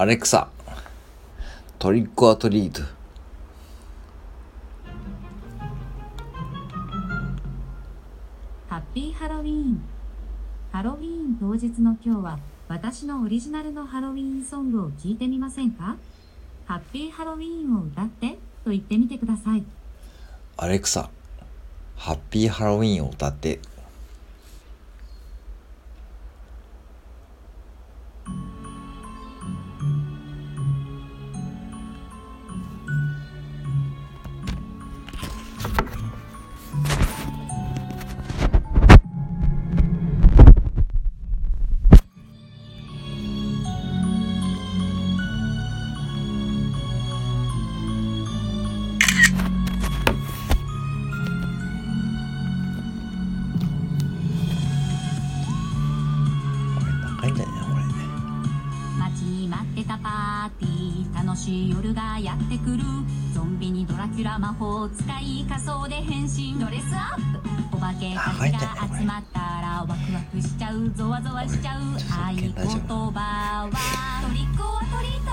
アレクサ、トリックアトリート。ハッピーハロウィーン。ハロウィーン当日の今日は、私のオリジナルのハロウィーンソングを聞いてみませんか？ハッピーハロウィーンを歌ってと言ってみてください。アレクサ、ハッピーハロウィーンを歌って。待ってたパーティー。楽しい夜がやってくる。ゾンビにドラキュラ魔法使い仮装で変身。ドレスアップ。お化けたちが集まったらワクワクしちゃう。ゾワゾワしちゃう。合言葉は。トリックオアトリート。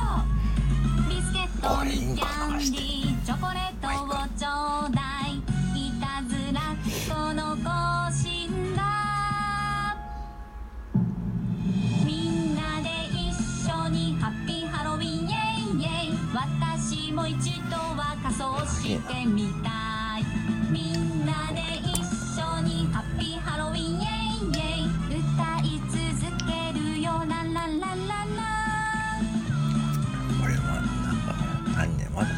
ビスケットにキャンディーチョコレートをちょ一度は仮装してみたいみんなで一緒にハッピーハロウィンイェイイェイ歌い続けるよランランランランランこれは何年まだ